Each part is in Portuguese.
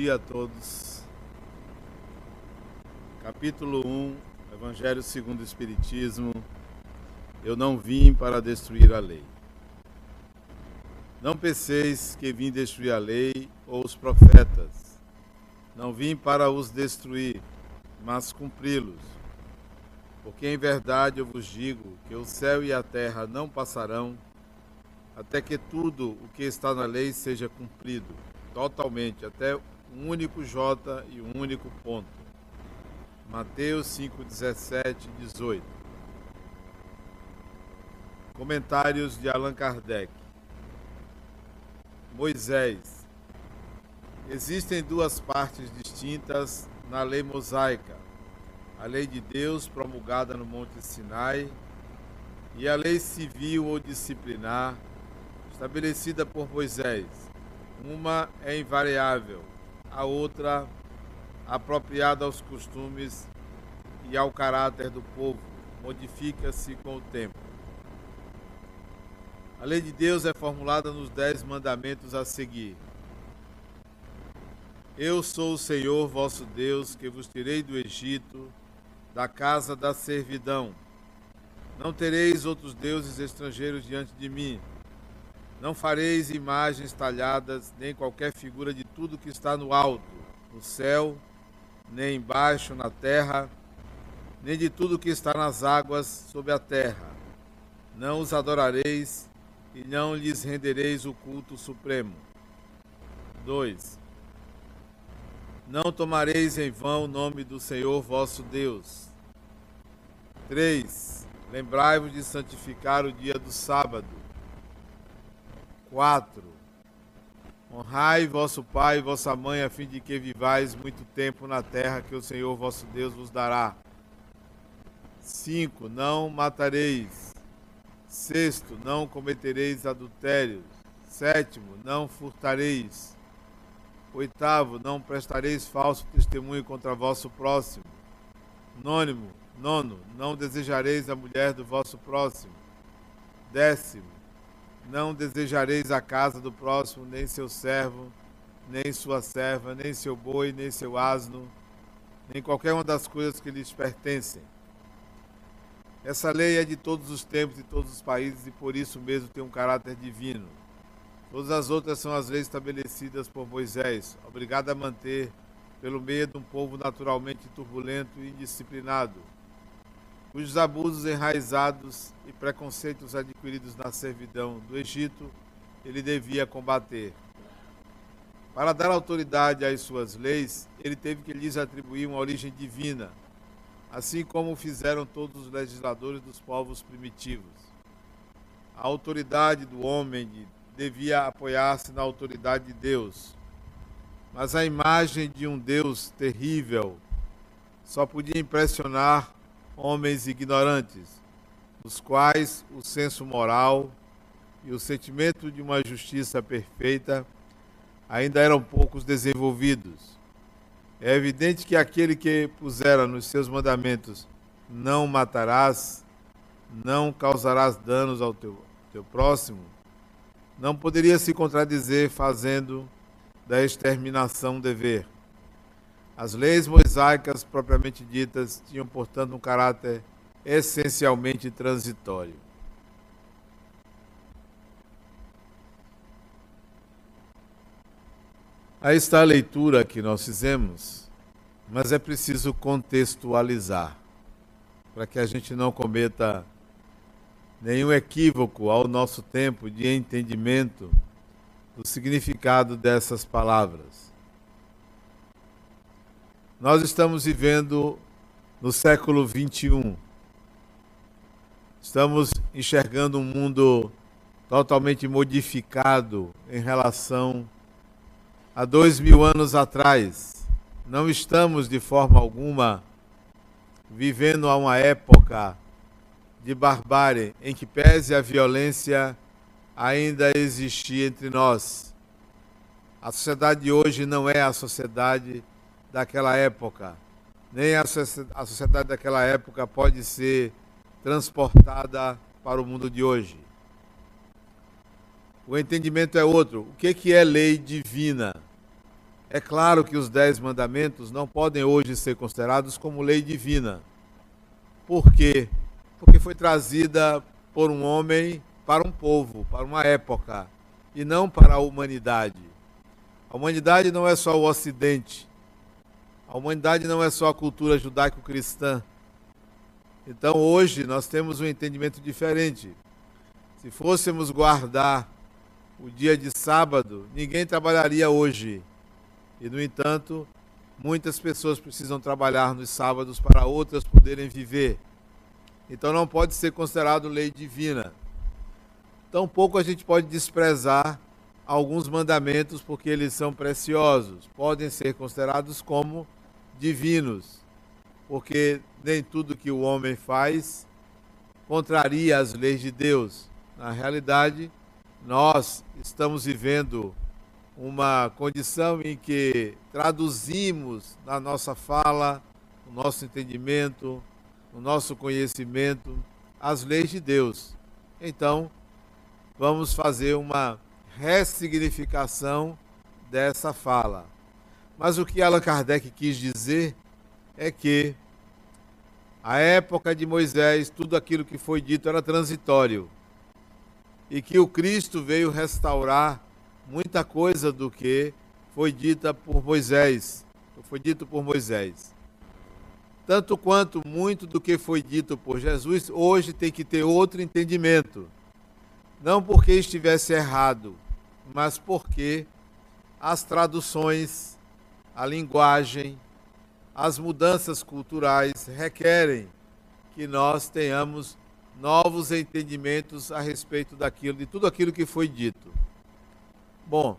dia a todos. Capítulo 1, Evangelho segundo o Espiritismo. Eu não vim para destruir a lei. Não penseis que vim destruir a lei ou os profetas. Não vim para os destruir, mas cumpri-los. Porque em verdade eu vos digo que o céu e a terra não passarão até que tudo o que está na lei seja cumprido totalmente, até um único J e um único ponto. Mateus 5, 17 e 18. Comentários de Allan Kardec. Moisés. Existem duas partes distintas na lei mosaica: a lei de Deus promulgada no Monte Sinai e a lei civil ou disciplinar estabelecida por Moisés. Uma é invariável, a outra apropriada aos costumes e ao caráter do povo, modifica-se com o tempo. A lei de Deus é formulada nos dez mandamentos a seguir. Eu sou o Senhor vosso Deus, que vos tirei do Egito, da casa da servidão. Não tereis outros deuses estrangeiros diante de mim. Não fareis imagens talhadas, nem qualquer figura de tudo que está no alto, no céu, nem embaixo na terra, nem de tudo que está nas águas sob a terra. Não os adorareis e não lhes rendereis o culto supremo. 2. Não tomareis em vão o nome do Senhor vosso Deus. 3. Lembrai-vos de santificar o dia do sábado 4. Honrai vosso pai e vossa mãe, a fim de que vivais muito tempo na terra que o Senhor vosso Deus vos dará. 5. Não matareis. Sexto, não cometereis adultério. Sétimo, não furtareis. Oitavo, não prestareis falso testemunho contra vosso próximo. Nônimo, nono, não desejareis a mulher do vosso próximo. Décimo, não desejareis a casa do próximo, nem seu servo, nem sua serva, nem seu boi, nem seu asno, nem qualquer uma das coisas que lhes pertencem. Essa lei é de todos os tempos e todos os países e por isso mesmo tem um caráter divino. Todas as outras são as leis estabelecidas por Moisés, obrigado a manter pelo meio de um povo naturalmente turbulento e indisciplinado cujos abusos enraizados e preconceitos adquiridos na servidão do Egito ele devia combater. Para dar autoridade às suas leis, ele teve que lhes atribuir uma origem divina, assim como fizeram todos os legisladores dos povos primitivos. A autoridade do homem devia apoiar-se na autoridade de Deus, mas a imagem de um Deus terrível só podia impressionar homens ignorantes, nos quais o senso moral e o sentimento de uma justiça perfeita ainda eram poucos desenvolvidos. É evidente que aquele que pusera nos seus mandamentos não matarás, não causarás danos ao teu, teu próximo, não poderia se contradizer fazendo da exterminação dever. As leis mosaicas propriamente ditas tinham, portanto, um caráter essencialmente transitório. Aí está a leitura que nós fizemos, mas é preciso contextualizar para que a gente não cometa nenhum equívoco ao nosso tempo de entendimento do significado dessas palavras. Nós estamos vivendo no século 21. Estamos enxergando um mundo totalmente modificado em relação a dois mil anos atrás. Não estamos de forma alguma vivendo a uma época de barbárie em que pese a violência ainda existir entre nós. A sociedade de hoje não é a sociedade daquela época, nem a sociedade daquela época pode ser transportada para o mundo de hoje. O entendimento é outro. O que é lei divina? É claro que os dez mandamentos não podem hoje ser considerados como lei divina. Por quê? Porque foi trazida por um homem para um povo, para uma época, e não para a humanidade. A humanidade não é só o Ocidente. A humanidade não é só a cultura judaico-cristã. Então hoje nós temos um entendimento diferente. Se fôssemos guardar o dia de sábado, ninguém trabalharia hoje. E, no entanto, muitas pessoas precisam trabalhar nos sábados para outras poderem viver. Então não pode ser considerado lei divina. Tampouco a gente pode desprezar alguns mandamentos porque eles são preciosos. Podem ser considerados como divinos, porque nem tudo que o homem faz contraria as leis de Deus. Na realidade, nós estamos vivendo uma condição em que traduzimos na nossa fala, no nosso entendimento, no nosso conhecimento, as leis de Deus. Então, vamos fazer uma ressignificação dessa fala. Mas o que Allan Kardec quis dizer é que a época de Moisés, tudo aquilo que foi dito era transitório. E que o Cristo veio restaurar muita coisa do que foi dita por Moisés, foi dito por Moisés. Tanto quanto muito do que foi dito por Jesus, hoje tem que ter outro entendimento. Não porque estivesse errado, mas porque as traduções, a linguagem, as mudanças culturais requerem que nós tenhamos novos entendimentos a respeito daquilo, de tudo aquilo que foi dito. Bom,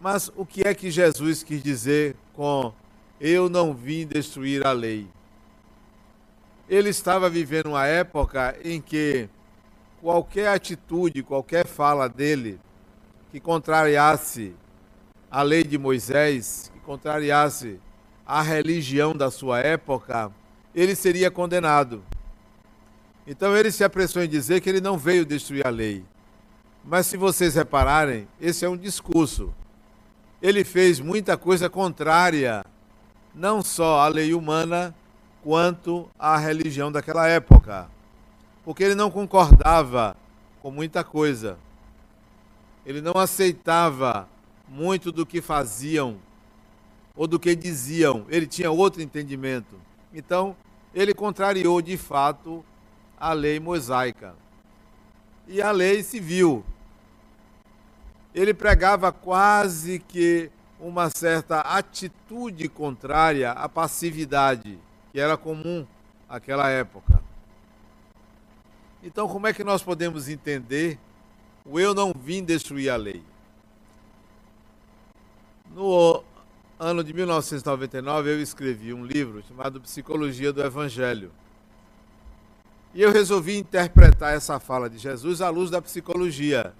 mas o que é que Jesus quis dizer com eu não vim destruir a lei? Ele estava vivendo uma época em que qualquer atitude, qualquer fala dele que contrariasse a lei de Moisés, que contrariasse a religião da sua época, ele seria condenado. Então ele se apressou em dizer que ele não veio destruir a lei. Mas se vocês repararem, esse é um discurso. Ele fez muita coisa contrária, não só à lei humana, quanto à religião daquela época. Porque ele não concordava com muita coisa. Ele não aceitava muito do que faziam ou do que diziam. Ele tinha outro entendimento. Então, ele contrariou de fato a lei mosaica e a lei civil. Ele pregava quase que uma certa atitude contrária à passividade, que era comum naquela época. Então, como é que nós podemos entender o eu não vim destruir a lei? No ano de 1999, eu escrevi um livro chamado Psicologia do Evangelho. E eu resolvi interpretar essa fala de Jesus à luz da psicologia.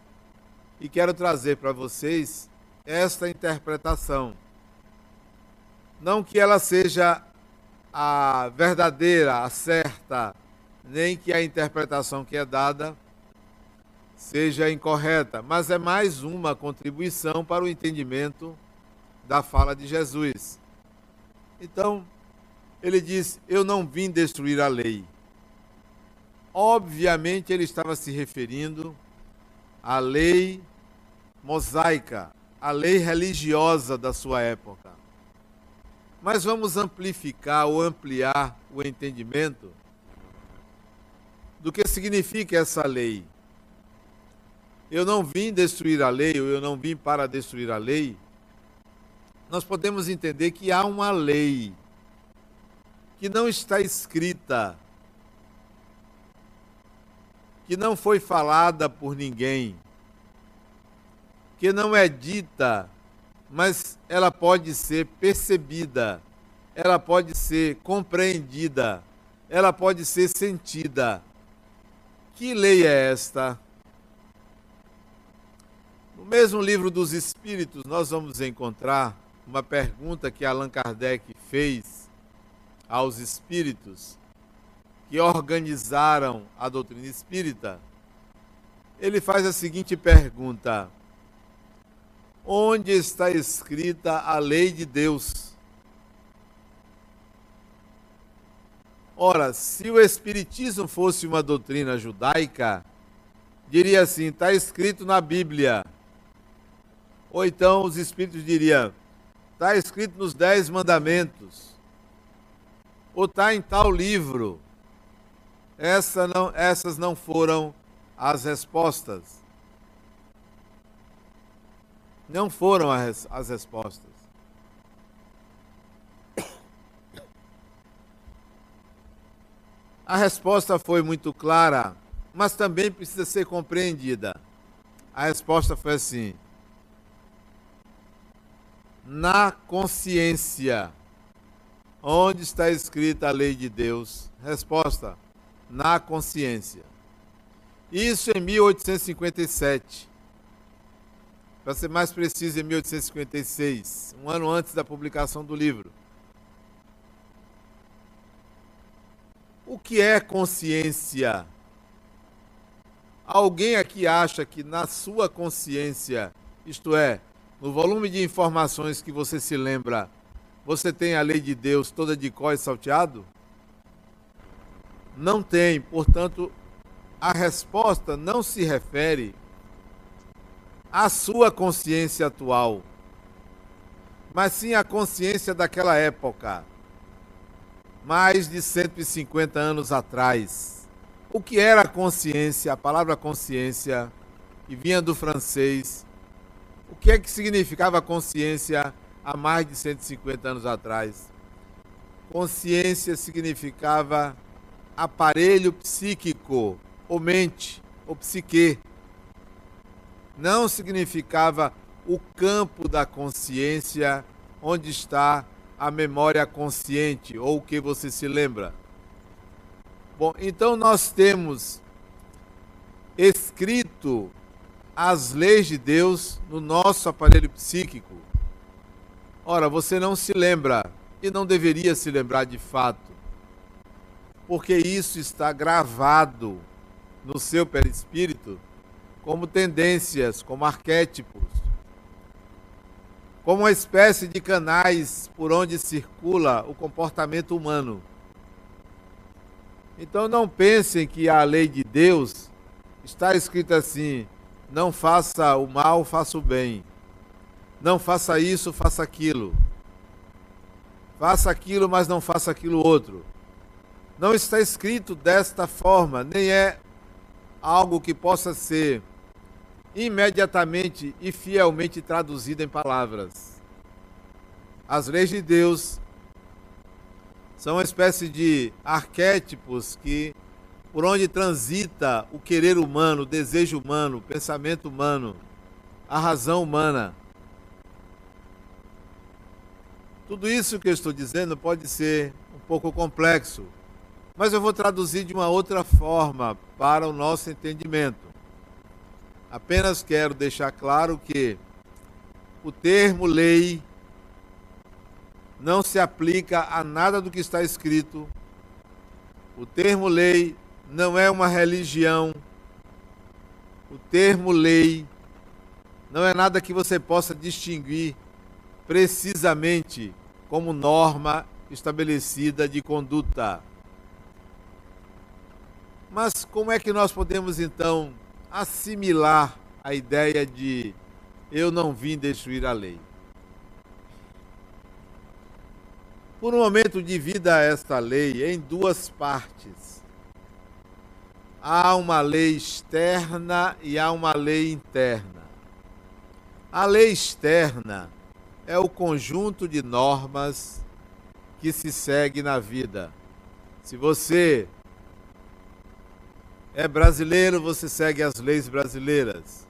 E quero trazer para vocês esta interpretação. Não que ela seja a verdadeira, a certa, nem que a interpretação que é dada seja incorreta, mas é mais uma contribuição para o entendimento da fala de Jesus. Então, ele diz: Eu não vim destruir a lei, Obviamente ele estava se referindo à lei mosaica, à lei religiosa da sua época. Mas vamos amplificar ou ampliar o entendimento do que significa essa lei. Eu não vim destruir a lei, ou eu não vim para destruir a lei. Nós podemos entender que há uma lei que não está escrita que não foi falada por ninguém, que não é dita, mas ela pode ser percebida, ela pode ser compreendida, ela pode ser sentida. Que lei é esta? No mesmo livro dos Espíritos, nós vamos encontrar uma pergunta que Allan Kardec fez aos espíritos que organizaram a doutrina espírita, ele faz a seguinte pergunta: onde está escrita a lei de Deus. Ora, se o Espiritismo fosse uma doutrina judaica, diria assim: está escrito na Bíblia. Ou então os Espíritos diriam: está escrito nos Dez Mandamentos. Ou está em tal livro. Essa não, essas não foram as respostas. Não foram as, as respostas. A resposta foi muito clara, mas também precisa ser compreendida. A resposta foi assim: na consciência. Onde está escrita a lei de Deus? Resposta: na consciência. Isso em 1857. Para ser mais preciso, em 1856, um ano antes da publicação do livro. O que é consciência? Alguém aqui acha que na sua consciência, isto é, no volume de informações que você se lembra, você tem a lei de Deus toda de có e salteado? Não tem, portanto, a resposta não se refere à sua consciência atual, mas sim à consciência daquela época mais de 150 anos atrás. O que era consciência? A palavra consciência, que vinha do francês. O que é que significava consciência há mais de 150 anos atrás? Consciência significava aparelho psíquico, ou mente, ou psique. Não significava o campo da consciência onde está a memória consciente ou o que você se lembra. Bom, então nós temos escrito as leis de Deus no nosso aparelho psíquico. Ora, você não se lembra e não deveria se lembrar de fato, porque isso está gravado no seu perispírito como tendências, como arquétipos como uma espécie de canais por onde circula o comportamento humano. Então não pensem que a lei de Deus está escrita assim: não faça o mal, faça o bem. Não faça isso, faça aquilo. Faça aquilo, mas não faça aquilo outro. Não está escrito desta forma, nem é algo que possa ser imediatamente e fielmente traduzida em palavras. As leis de Deus são uma espécie de arquétipos que por onde transita o querer humano, o desejo humano, o pensamento humano, a razão humana. Tudo isso que eu estou dizendo pode ser um pouco complexo, mas eu vou traduzir de uma outra forma para o nosso entendimento. Apenas quero deixar claro que o termo lei não se aplica a nada do que está escrito. O termo lei não é uma religião. O termo lei não é nada que você possa distinguir precisamente como norma estabelecida de conduta. Mas como é que nós podemos então assimilar a ideia de eu não vim destruir a lei. Por um momento divida esta lei em duas partes. Há uma lei externa e há uma lei interna. A lei externa é o conjunto de normas que se segue na vida. Se você é brasileiro, você segue as leis brasileiras.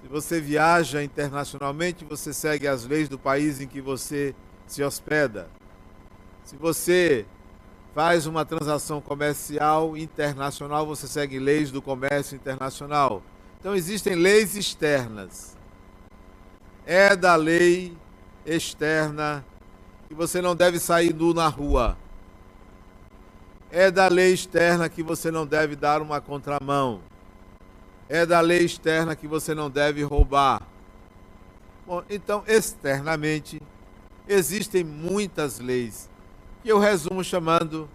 Se você viaja internacionalmente, você segue as leis do país em que você se hospeda. Se você faz uma transação comercial internacional, você segue leis do comércio internacional. Então existem leis externas. É da lei externa que você não deve sair nu na rua é da lei externa que você não deve dar uma contramão. É da lei externa que você não deve roubar. Bom, então, externamente, existem muitas leis, que eu resumo chamando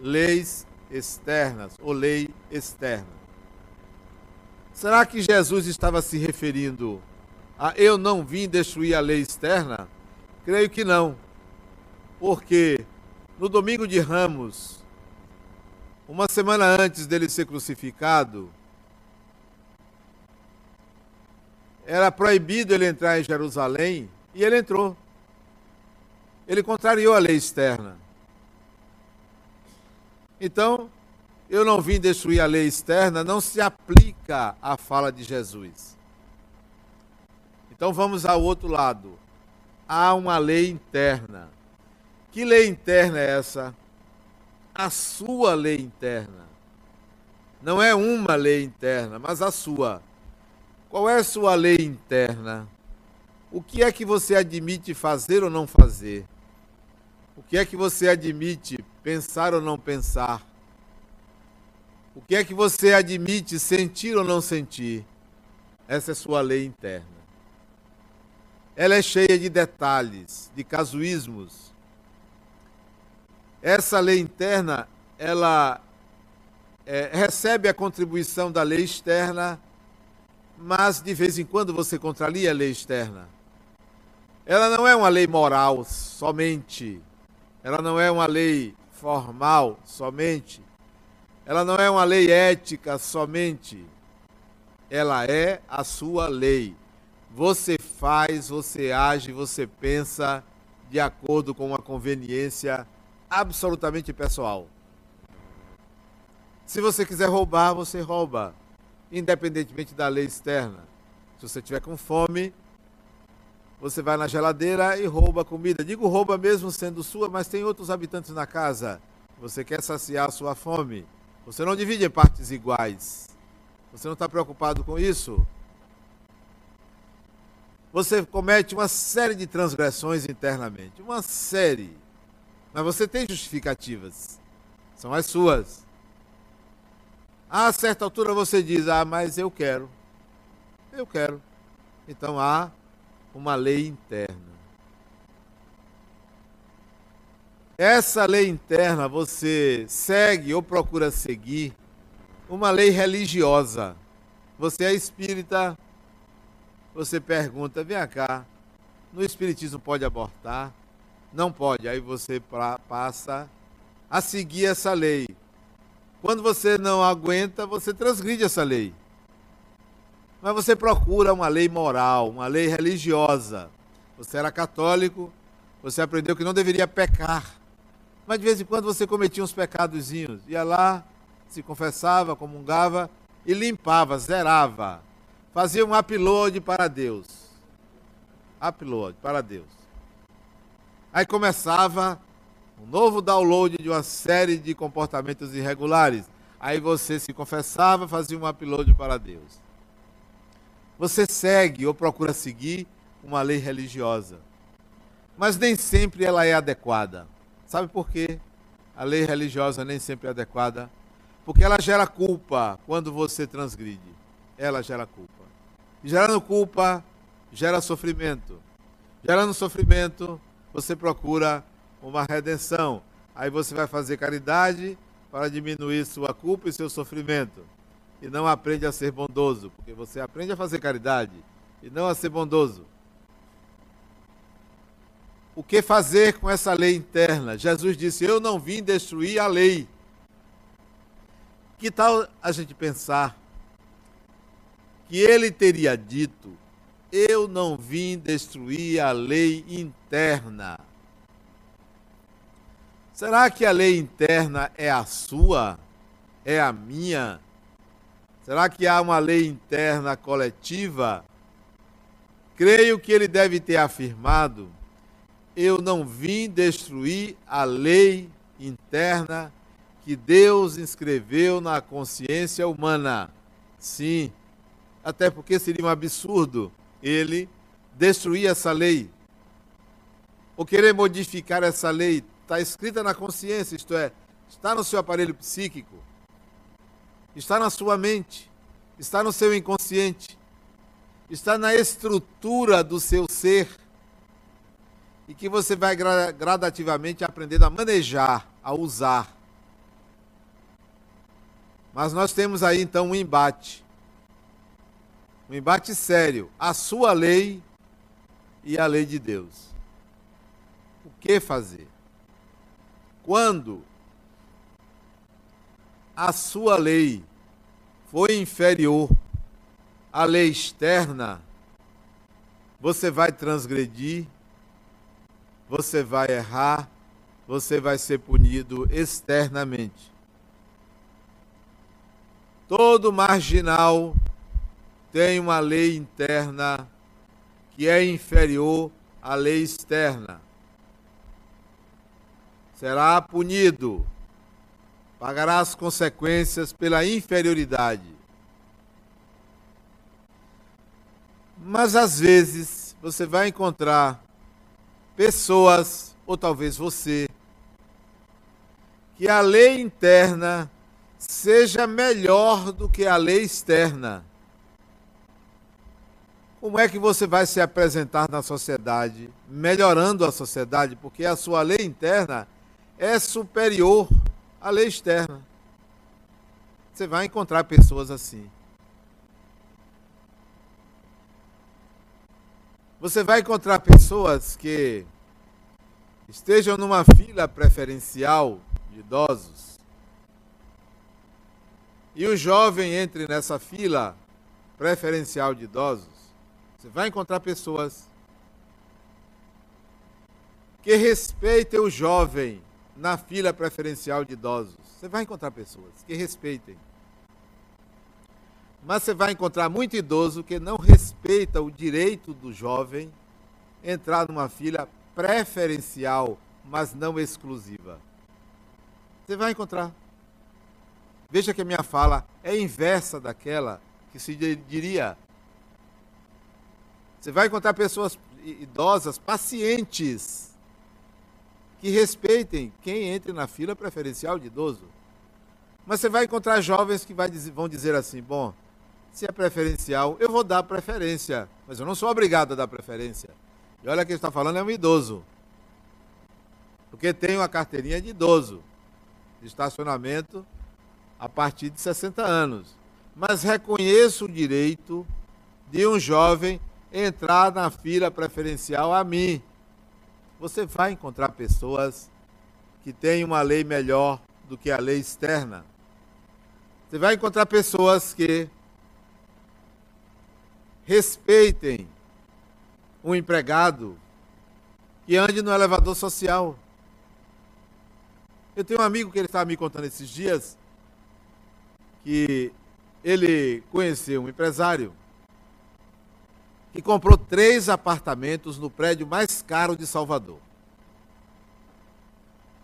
leis externas ou lei externa. Será que Jesus estava se referindo a eu não vim destruir a lei externa? Creio que não. Porque no domingo de Ramos, uma semana antes dele ser crucificado, era proibido ele entrar em Jerusalém e ele entrou. Ele contrariou a lei externa. Então, eu não vim destruir a lei externa, não se aplica à fala de Jesus. Então vamos ao outro lado. Há uma lei interna. Que lei interna é essa? A sua lei interna. Não é uma lei interna, mas a sua. Qual é a sua lei interna? O que é que você admite fazer ou não fazer? O que é que você admite pensar ou não pensar? O que é que você admite sentir ou não sentir? Essa é sua lei interna. Ela é cheia de detalhes, de casuísmos. Essa lei interna, ela é, recebe a contribuição da lei externa mas de vez em quando você contraria a lei externa. Ela não é uma lei moral somente, ela não é uma lei formal somente, ela não é uma lei ética somente, ela é a sua lei. Você faz, você age, você pensa de acordo com uma conveniência absolutamente pessoal. Se você quiser roubar, você rouba independentemente da lei externa. Se você tiver com fome, você vai na geladeira e rouba a comida. Digo rouba mesmo sendo sua, mas tem outros habitantes na casa. Você quer saciar a sua fome. Você não divide em partes iguais. Você não está preocupado com isso? Você comete uma série de transgressões internamente. Uma série. Mas você tem justificativas. São as suas. A certa altura você diz: Ah, mas eu quero. Eu quero. Então há uma lei interna. Essa lei interna você segue ou procura seguir uma lei religiosa. Você é espírita, você pergunta: vem cá, no espiritismo pode abortar? Não pode. Aí você passa a seguir essa lei. Quando você não aguenta, você transgride essa lei. Mas você procura uma lei moral, uma lei religiosa. Você era católico, você aprendeu que não deveria pecar. Mas de vez em quando você cometia uns pecadozinhos. Ia lá, se confessava, comungava e limpava, zerava. Fazia um upload para Deus. Upload para Deus. Aí começava um novo download de uma série de comportamentos irregulares. Aí você se confessava, fazia um upload para Deus. Você segue ou procura seguir uma lei religiosa. Mas nem sempre ela é adequada. Sabe por quê? A lei religiosa nem sempre é adequada. Porque ela gera culpa quando você transgride. Ela gera culpa. E gerando culpa, gera sofrimento. Gerando sofrimento, você procura uma redenção. Aí você vai fazer caridade para diminuir sua culpa e seu sofrimento. E não aprende a ser bondoso, porque você aprende a fazer caridade e não a ser bondoso. O que fazer com essa lei interna? Jesus disse: Eu não vim destruir a lei. Que tal a gente pensar que ele teria dito: Eu não vim destruir a lei interna. Será que a lei interna é a sua? É a minha? Será que há uma lei interna coletiva? Creio que ele deve ter afirmado: Eu não vim destruir a lei interna que Deus inscreveu na consciência humana. Sim, até porque seria um absurdo ele destruir essa lei ou querer modificar essa lei está escrita na consciência, isto é, está no seu aparelho psíquico, está na sua mente, está no seu inconsciente. está na estrutura do seu ser e que você vai gradativamente aprendendo a manejar, a usar. Mas nós temos aí então um embate. Um embate sério. A sua lei e a lei de Deus. O que fazer? Quando a sua lei foi inferior à lei externa, você vai transgredir, você vai errar, você vai ser punido externamente. Todo marginal tem uma lei interna que é inferior à lei externa. Será punido, pagará as consequências pela inferioridade. Mas às vezes você vai encontrar pessoas, ou talvez você, que a lei interna seja melhor do que a lei externa. Como é que você vai se apresentar na sociedade, melhorando a sociedade, porque a sua lei interna é superior à lei externa? Você vai encontrar pessoas assim. Você vai encontrar pessoas que estejam numa fila preferencial de idosos e o jovem entre nessa fila preferencial de idosos. Você vai encontrar pessoas que respeitem o jovem na fila preferencial de idosos. Você vai encontrar pessoas que respeitem. Mas você vai encontrar muito idoso que não respeita o direito do jovem entrar numa fila preferencial, mas não exclusiva. Você vai encontrar. Veja que a minha fala é inversa daquela que se diria. Você vai encontrar pessoas idosas, pacientes, que respeitem quem entre na fila preferencial de idoso. Mas você vai encontrar jovens que vão dizer assim: bom, se é preferencial, eu vou dar preferência. Mas eu não sou obrigado a dar preferência. E olha quem está falando é um idoso. Porque tem uma carteirinha de idoso. De estacionamento a partir de 60 anos. Mas reconheço o direito de um jovem entrar na fila preferencial a mim. Você vai encontrar pessoas que têm uma lei melhor do que a lei externa. Você vai encontrar pessoas que respeitem um empregado que ande no elevador social. Eu tenho um amigo que ele estava me contando esses dias que ele conheceu um empresário que comprou três apartamentos no prédio mais caro de Salvador.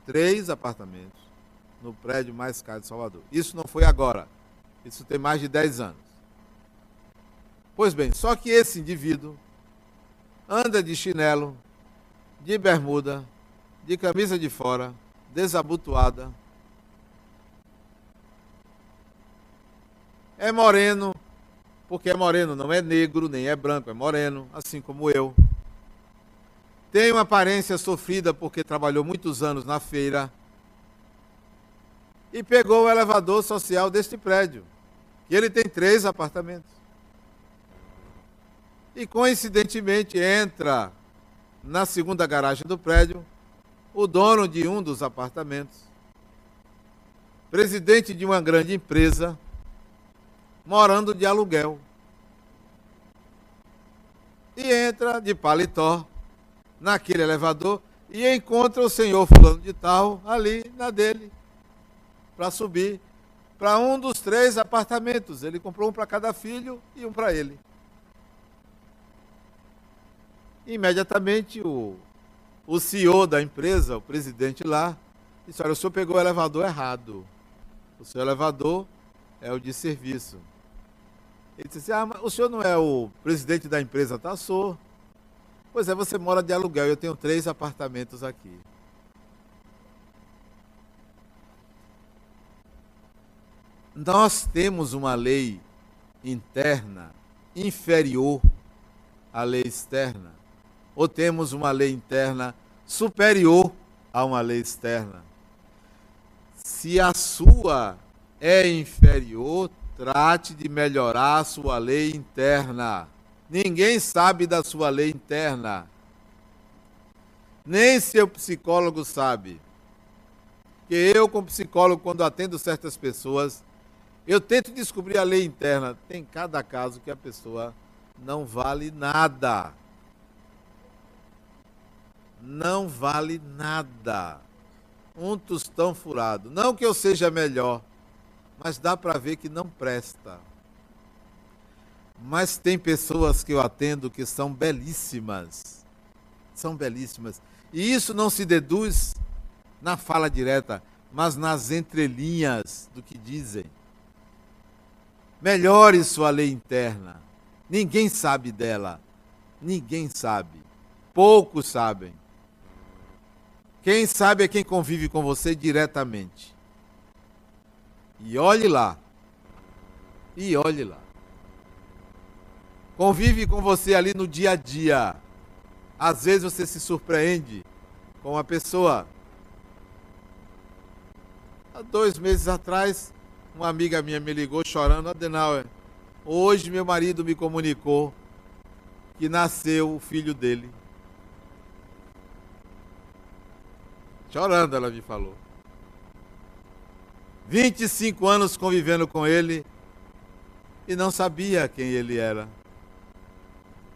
Três apartamentos no prédio mais caro de Salvador. Isso não foi agora. Isso tem mais de dez anos. Pois bem, só que esse indivíduo anda de chinelo, de bermuda, de camisa de fora, desabotoada. É moreno, porque é moreno, não é negro, nem é branco, é moreno, assim como eu. Tem uma aparência sofrida porque trabalhou muitos anos na feira. E pegou o elevador social deste prédio. E ele tem três apartamentos e coincidentemente entra na segunda garagem do prédio o dono de um dos apartamentos, presidente de uma grande empresa, morando de aluguel. E entra de paletó naquele elevador e encontra o senhor fulano de tal ali na dele para subir para um dos três apartamentos. Ele comprou um para cada filho e um para ele. Imediatamente o, o CEO da empresa, o presidente lá, disse: Olha, o senhor pegou o elevador errado. O seu elevador é o de serviço. Ele disse assim: Ah, mas o senhor não é o presidente da empresa, tá? Sou. Pois é, você mora de aluguel. Eu tenho três apartamentos aqui. Nós temos uma lei interna inferior a lei externa? Ou temos uma lei interna superior a uma lei externa? Se a sua é inferior, trate de melhorar a sua lei interna. Ninguém sabe da sua lei interna. Nem seu psicólogo sabe. Que eu, como psicólogo, quando atendo certas pessoas, eu tento descobrir a lei interna. Tem cada caso que a pessoa não vale nada. Não vale nada. Um tostão furado. Não que eu seja melhor, mas dá para ver que não presta. Mas tem pessoas que eu atendo que são belíssimas. São belíssimas. E isso não se deduz na fala direta, mas nas entrelinhas do que dizem. Melhore sua lei interna. Ninguém sabe dela. Ninguém sabe. Poucos sabem. Quem sabe é quem convive com você diretamente. E olhe lá. E olhe lá. Convive com você ali no dia a dia. Às vezes você se surpreende com uma pessoa. Há dois meses atrás, uma amiga minha me ligou chorando, Adenauer, hoje meu marido me comunicou que nasceu o filho dele. Chorando, ela me falou. 25 anos convivendo com ele e não sabia quem ele era.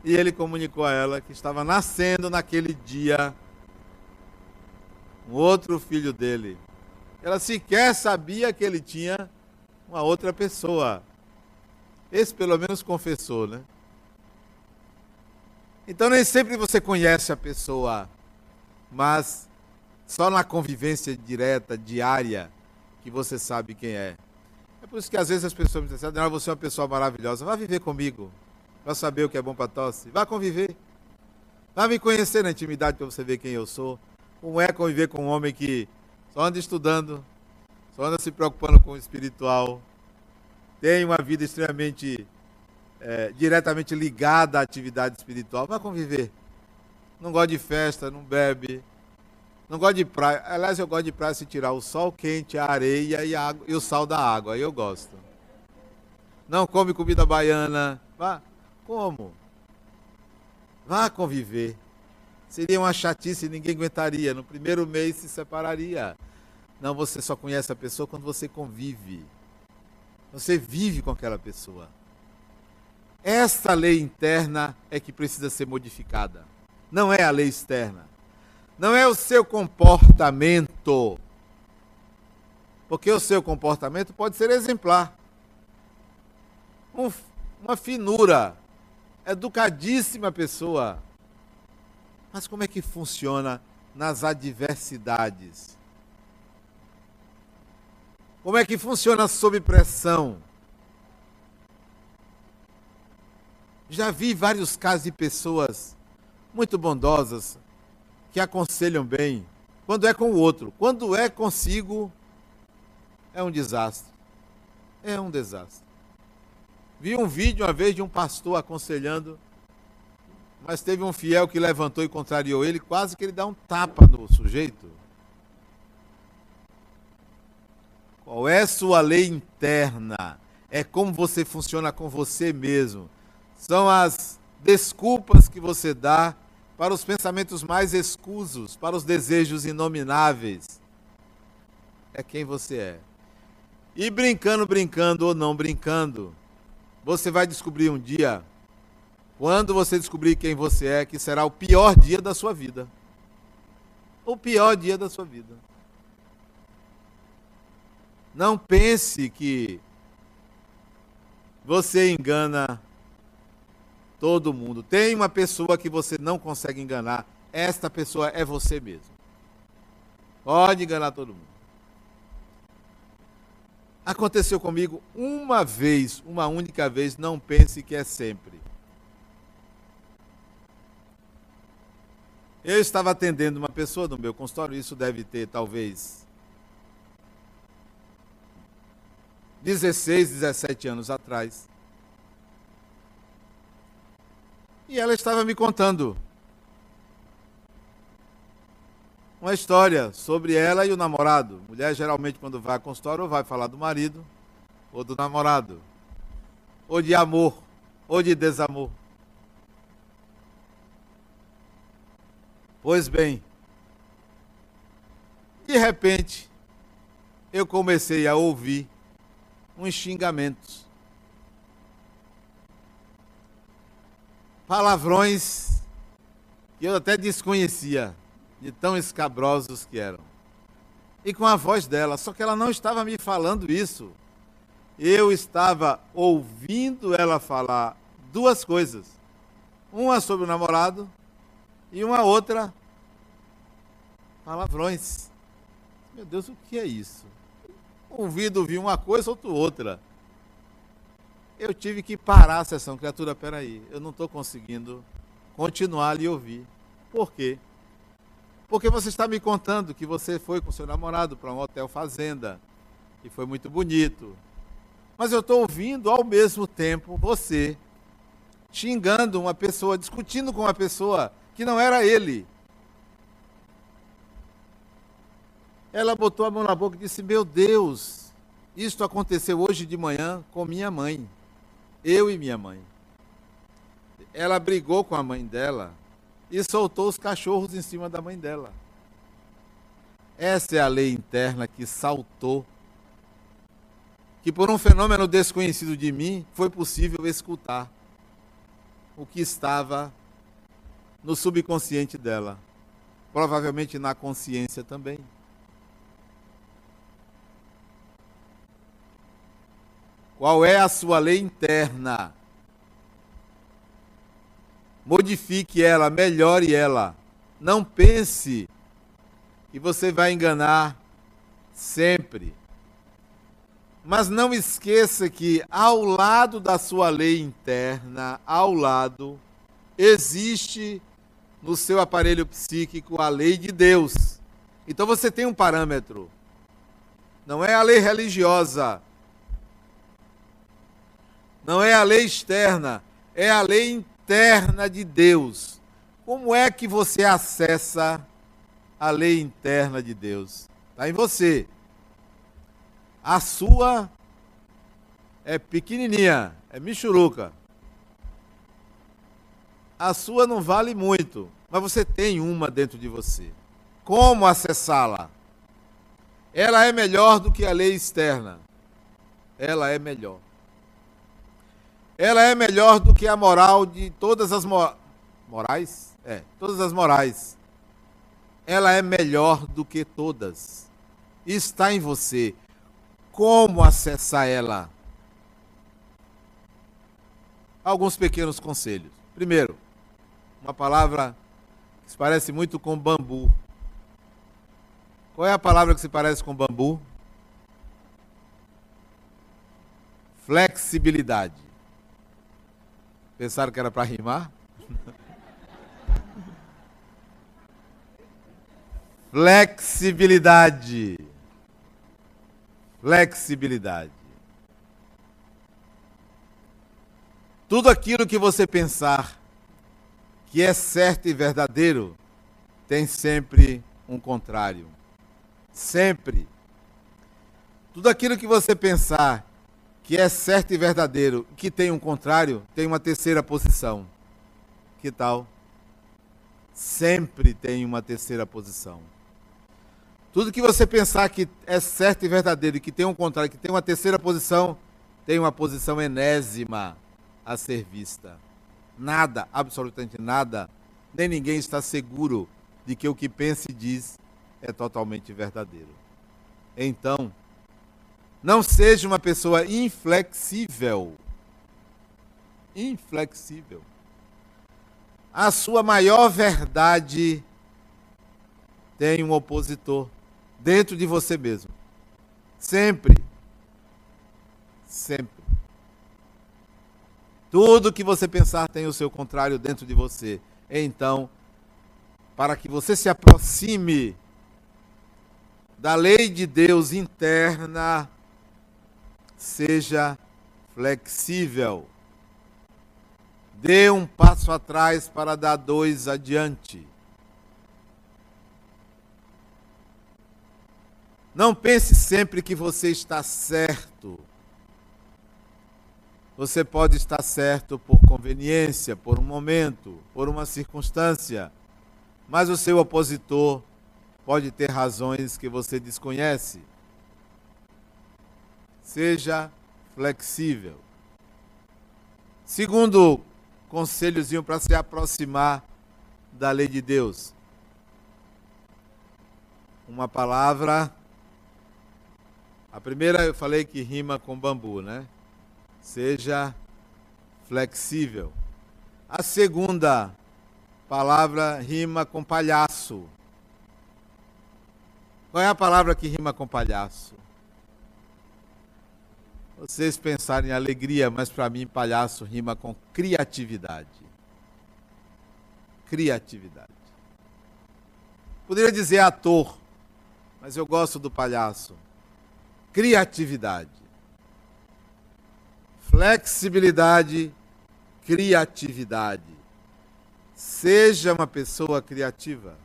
E ele comunicou a ela que estava nascendo naquele dia um outro filho dele. Ela sequer sabia que ele tinha uma outra pessoa. Esse pelo menos confessou, né? Então nem sempre você conhece a pessoa, mas só na convivência direta, diária, que você sabe quem é. É por isso que às vezes as pessoas me dizem assim, você é uma pessoa maravilhosa, vá viver comigo, vá saber o que é bom para tosse, vá conviver. Vá me conhecer na intimidade para você ver quem eu sou. Como é conviver com um homem que só anda estudando, só anda se preocupando com o espiritual, tem uma vida extremamente é, diretamente ligada à atividade espiritual. Vá conviver. Não gosta de festa, não bebe, não gosto de praia. Aliás, eu gosto de praia se tirar o sol quente, a areia e, a água, e o sal da água. Aí eu gosto. Não come comida baiana. Vá. Como? Vá conviver. Seria uma chatice, ninguém aguentaria. No primeiro mês se separaria. Não, você só conhece a pessoa quando você convive. Você vive com aquela pessoa. Essa lei interna é que precisa ser modificada. Não é a lei externa não é o seu comportamento. Porque o seu comportamento pode ser exemplar. Um, uma finura, educadíssima pessoa. Mas como é que funciona nas adversidades? Como é que funciona sob pressão? Já vi vários casos de pessoas muito bondosas, que aconselham bem, quando é com o outro. Quando é consigo, é um desastre. É um desastre. Vi um vídeo uma vez de um pastor aconselhando, mas teve um fiel que levantou e contrariou ele, quase que ele dá um tapa no sujeito. Qual é sua lei interna? É como você funciona com você mesmo. São as desculpas que você dá para os pensamentos mais escusos, para os desejos inomináveis. É quem você é. E brincando, brincando ou não brincando, você vai descobrir um dia, quando você descobrir quem você é, que será o pior dia da sua vida. O pior dia da sua vida. Não pense que você engana todo mundo. Tem uma pessoa que você não consegue enganar. Esta pessoa é você mesmo. Pode enganar todo mundo. Aconteceu comigo uma vez, uma única vez, não pense que é sempre. Eu estava atendendo uma pessoa no meu consultório, isso deve ter talvez 16, 17 anos atrás. E ela estava me contando uma história sobre ela e o namorado. Mulher geralmente quando vai a consultório ou vai falar do marido ou do namorado, ou de amor, ou de desamor. Pois bem, de repente, eu comecei a ouvir uns xingamentos. Palavrões que eu até desconhecia de tão escabrosos que eram. E com a voz dela, só que ela não estava me falando isso. Eu estava ouvindo ela falar duas coisas. Uma sobre o namorado e uma outra palavrões. Meu Deus, o que é isso? Ouvido ouvir uma coisa, outro outra. Eu tive que parar a sessão, criatura, peraí, eu não estou conseguindo continuar a lhe ouvir. Por quê? Porque você está me contando que você foi com seu namorado para um hotel fazenda e foi muito bonito. Mas eu estou ouvindo ao mesmo tempo você xingando uma pessoa, discutindo com uma pessoa que não era ele. Ela botou a mão na boca e disse: Meu Deus, isto aconteceu hoje de manhã com minha mãe. Eu e minha mãe. Ela brigou com a mãe dela e soltou os cachorros em cima da mãe dela. Essa é a lei interna que saltou. Que por um fenômeno desconhecido de mim foi possível escutar o que estava no subconsciente dela, provavelmente na consciência também. Qual é a sua lei interna? modifique ela, melhore ela. Não pense que você vai enganar sempre. Mas não esqueça que ao lado da sua lei interna, ao lado, existe no seu aparelho psíquico a lei de Deus. Então você tem um parâmetro. Não é a lei religiosa. Não é a lei externa. É a lei interna de Deus. Como é que você acessa a lei interna de Deus? Está em você. A sua é pequenininha, é michuruca. A sua não vale muito, mas você tem uma dentro de você. Como acessá-la? Ela é melhor do que a lei externa. Ela é melhor ela é melhor do que a moral de todas as mo morais? É, todas as morais. Ela é melhor do que todas. Está em você. Como acessar ela? Alguns pequenos conselhos. Primeiro, uma palavra que se parece muito com bambu. Qual é a palavra que se parece com bambu? Flexibilidade. Pensaram que era para rimar? Flexibilidade. Flexibilidade. Tudo aquilo que você pensar que é certo e verdadeiro tem sempre um contrário. Sempre. Tudo aquilo que você pensar que é certo e verdadeiro, que tem um contrário, tem uma terceira posição. Que tal? Sempre tem uma terceira posição. Tudo que você pensar que é certo e verdadeiro, que tem um contrário, que tem uma terceira posição, tem uma posição enésima a ser vista. Nada, absolutamente nada, nem ninguém está seguro de que o que pensa e diz é totalmente verdadeiro. Então, não seja uma pessoa inflexível. Inflexível. A sua maior verdade tem um opositor dentro de você mesmo. Sempre. Sempre. Tudo que você pensar tem o seu contrário dentro de você. Então, para que você se aproxime da lei de Deus interna, seja flexível. Dê um passo atrás para dar dois adiante. Não pense sempre que você está certo. Você pode estar certo por conveniência, por um momento, por uma circunstância, mas o seu opositor pode ter razões que você desconhece. Seja flexível. Segundo conselhozinho para se aproximar da lei de Deus. Uma palavra. A primeira eu falei que rima com bambu, né? Seja flexível. A segunda palavra rima com palhaço. Qual é a palavra que rima com palhaço? Vocês pensarem em alegria, mas para mim palhaço rima com criatividade. Criatividade. Poderia dizer ator, mas eu gosto do palhaço. Criatividade. Flexibilidade, criatividade. Seja uma pessoa criativa.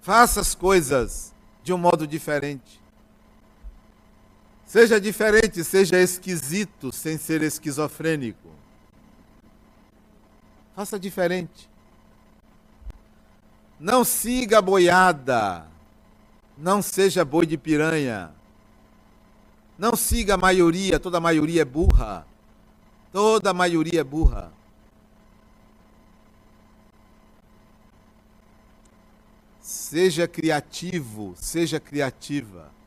Faça as coisas de um modo diferente. Seja diferente, seja esquisito, sem ser esquizofrênico. Faça diferente. Não siga a boiada. Não seja boi de piranha. Não siga a maioria, toda a maioria é burra. Toda a maioria é burra. Seja criativo, seja criativa.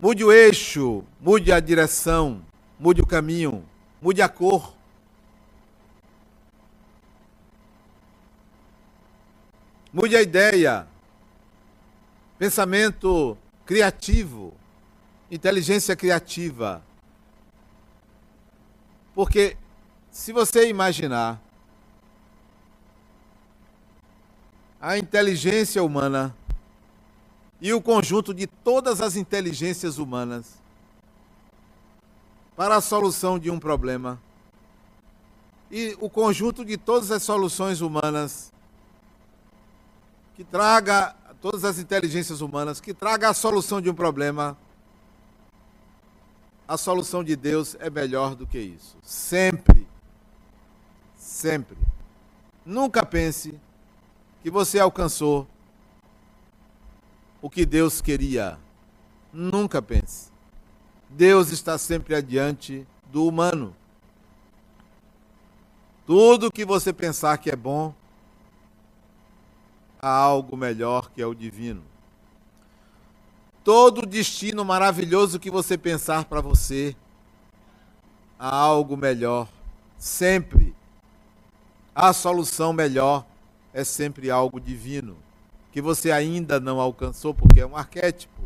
Mude o eixo, mude a direção, mude o caminho, mude a cor. Mude a ideia. Pensamento criativo, inteligência criativa. Porque se você imaginar a inteligência humana e o conjunto de todas as inteligências humanas para a solução de um problema. E o conjunto de todas as soluções humanas que traga todas as inteligências humanas que traga a solução de um problema. A solução de Deus é melhor do que isso. Sempre. Sempre. Nunca pense que você alcançou o que Deus queria. Nunca pense. Deus está sempre adiante do humano. Tudo que você pensar que é bom, há algo melhor que é o divino. Todo destino maravilhoso que você pensar para você, há algo melhor. Sempre. A solução melhor é sempre algo divino que você ainda não alcançou, porque é um arquétipo.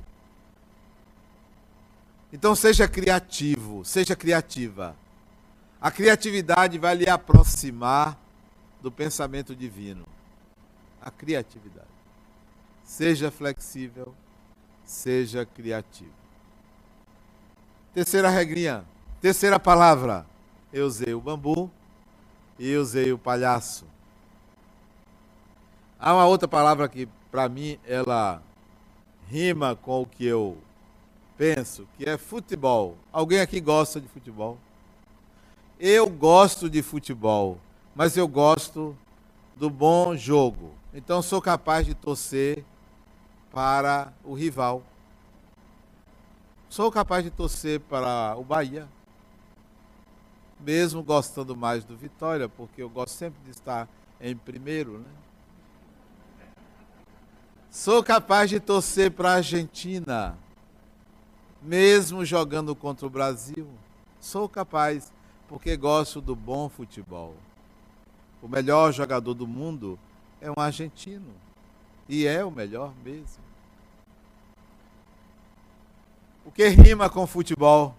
Então seja criativo, seja criativa. A criatividade vai lhe aproximar do pensamento divino. A criatividade. Seja flexível, seja criativo. Terceira regrinha, terceira palavra. Eu usei o bambu e usei o palhaço. Há uma outra palavra que, para mim, ela rima com o que eu penso, que é futebol. Alguém aqui gosta de futebol? Eu gosto de futebol, mas eu gosto do bom jogo. Então sou capaz de torcer para o rival. Sou capaz de torcer para o Bahia, mesmo gostando mais do Vitória, porque eu gosto sempre de estar em primeiro, né? Sou capaz de torcer para a Argentina, mesmo jogando contra o Brasil. Sou capaz, porque gosto do bom futebol. O melhor jogador do mundo é um argentino. E é o melhor mesmo. O que rima com futebol?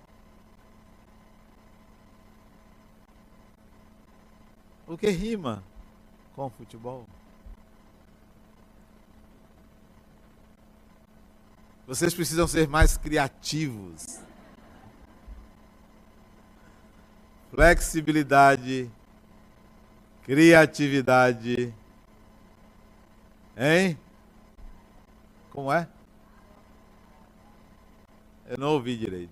O que rima com futebol? Vocês precisam ser mais criativos. flexibilidade, criatividade, hein? Como é? Eu não ouvi direito.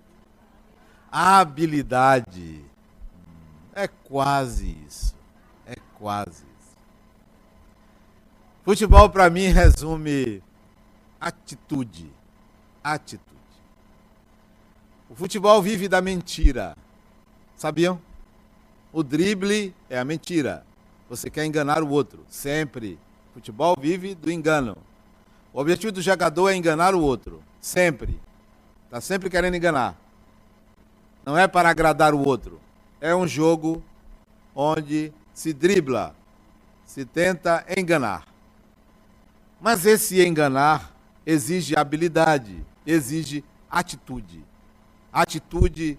Habilidade. É quase isso. É quase isso. Futebol para mim resume atitude. Atitude. O futebol vive da mentira. Sabiam? O drible é a mentira. Você quer enganar o outro, sempre. O futebol vive do engano. O objetivo do jogador é enganar o outro, sempre. Está sempre querendo enganar. Não é para agradar o outro. É um jogo onde se dribla, se tenta enganar. Mas esse enganar exige habilidade, exige atitude. Atitude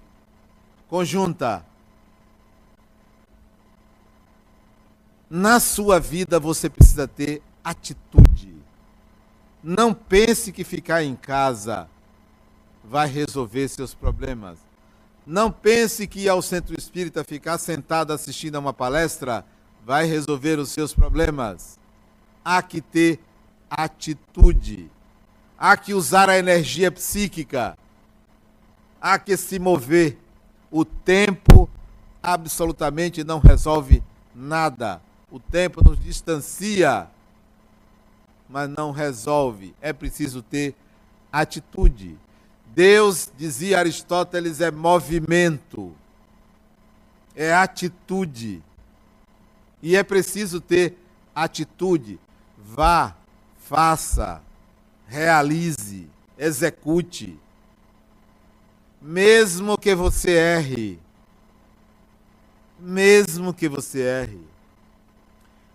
conjunta. Na sua vida você precisa ter atitude. Não pense que ficar em casa vai resolver seus problemas. Não pense que ir ao centro espírita ficar sentado assistindo a uma palestra vai resolver os seus problemas. Há que ter atitude. Há que usar a energia psíquica. Há que se mover. O tempo absolutamente não resolve nada. O tempo nos distancia, mas não resolve. É preciso ter atitude. Deus, dizia Aristóteles, é movimento, é atitude. E é preciso ter atitude. Vá, faça, realize, execute. Mesmo que você erre, mesmo que você erre.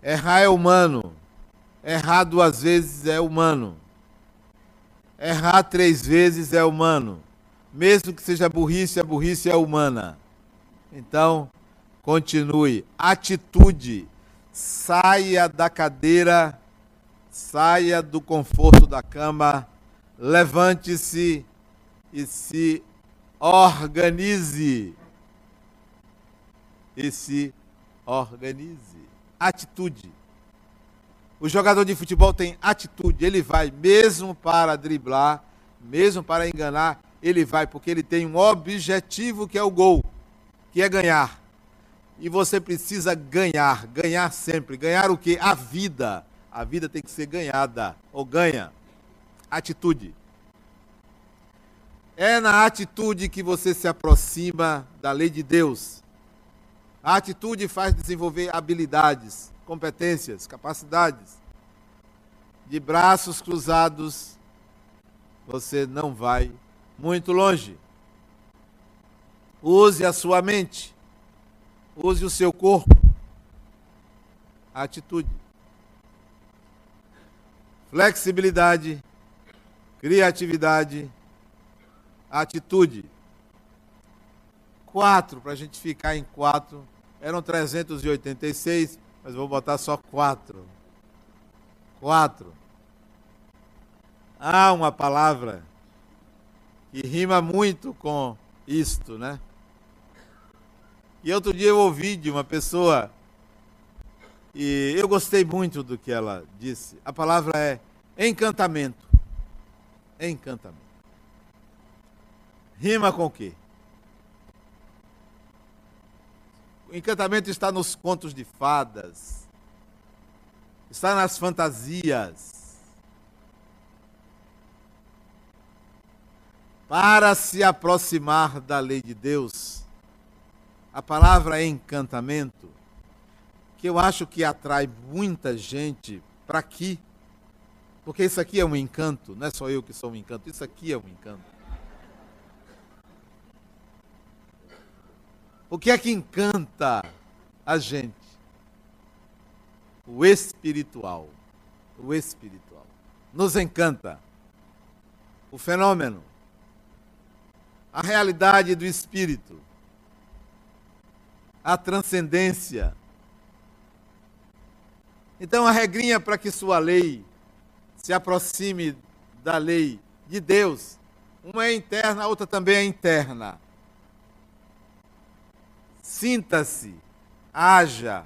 Errar é humano, errar duas vezes é humano. Errar três vezes é humano. Mesmo que seja burrice, a burrice é humana. Então, continue. Atitude. Saia da cadeira, saia do conforto da cama, levante-se e se organize. E se organize. Atitude. O jogador de futebol tem atitude, ele vai mesmo para driblar, mesmo para enganar, ele vai porque ele tem um objetivo que é o gol, que é ganhar. E você precisa ganhar, ganhar sempre. Ganhar o que? A vida. A vida tem que ser ganhada, ou ganha. Atitude. É na atitude que você se aproxima da lei de Deus. A atitude faz desenvolver habilidades competências, capacidades. De braços cruzados, você não vai muito longe. Use a sua mente, use o seu corpo, a atitude. Flexibilidade, criatividade, atitude. Quatro, para a gente ficar em quatro, eram 386, mas vou botar só quatro. Quatro. Há uma palavra que rima muito com isto, né? E outro dia eu ouvi de uma pessoa e eu gostei muito do que ela disse. A palavra é encantamento. Encantamento. Rima com o quê? O encantamento está nos contos de fadas, está nas fantasias. Para se aproximar da lei de Deus, a palavra encantamento, que eu acho que atrai muita gente para aqui, porque isso aqui é um encanto, não é só eu que sou um encanto, isso aqui é um encanto. O que é que encanta a gente? O espiritual. O espiritual. Nos encanta. O fenômeno. A realidade do espírito. A transcendência. Então, a regrinha para que sua lei se aproxime da lei de Deus, uma é interna, a outra também é interna Sinta-se, haja,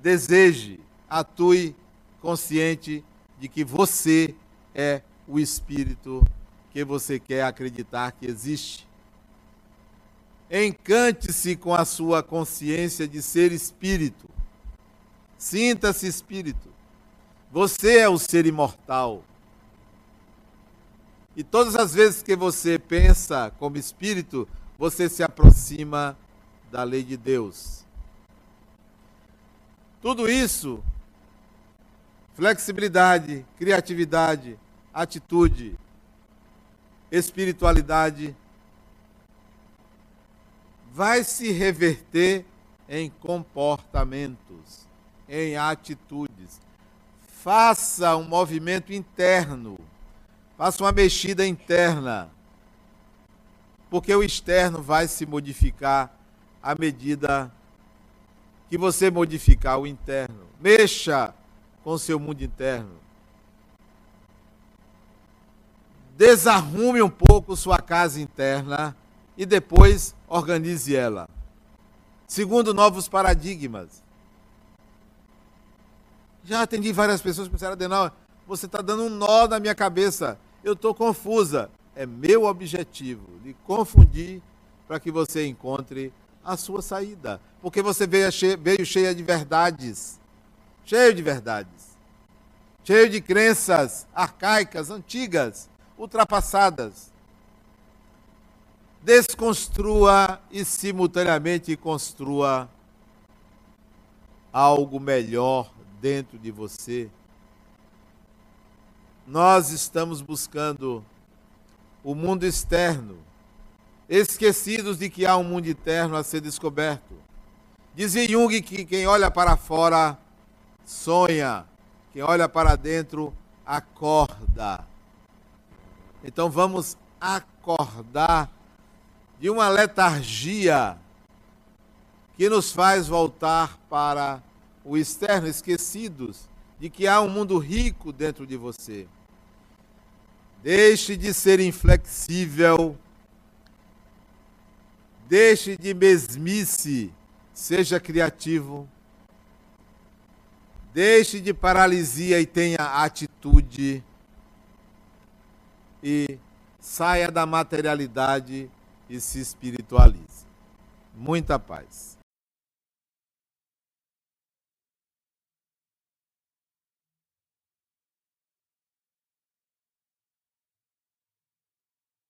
deseje, atue consciente de que você é o espírito que você quer acreditar que existe. Encante-se com a sua consciência de ser espírito. Sinta-se espírito. Você é o ser imortal. E todas as vezes que você pensa como espírito, você se aproxima da lei de Deus. Tudo isso flexibilidade, criatividade, atitude, espiritualidade, vai se reverter em comportamentos, em atitudes. Faça um movimento interno, faça uma mexida interna, porque o externo vai se modificar à medida que você modificar o interno. Mexa com seu mundo interno. Desarrume um pouco sua casa interna e depois organize ela. Segundo novos paradigmas. Já atendi várias pessoas que pensaram, Adenal, você está dando um nó na minha cabeça. Eu estou confusa. É meu objetivo de confundir para que você encontre a sua saída. Porque você veio, veio cheia de verdades cheio de verdades, cheio de crenças arcaicas, antigas, ultrapassadas. Desconstrua e simultaneamente construa algo melhor dentro de você. Nós estamos buscando o mundo externo, esquecidos de que há um mundo interno a ser descoberto. Dizia Jung que quem olha para fora sonha. Quem olha para dentro, acorda. Então vamos acordar de uma letargia que nos faz voltar para o externo, esquecidos de que há um mundo rico dentro de você. Deixe de ser inflexível, deixe de mesmice, seja criativo. Deixe de paralisia e tenha atitude. E saia da materialidade e se espiritualize. Muita paz.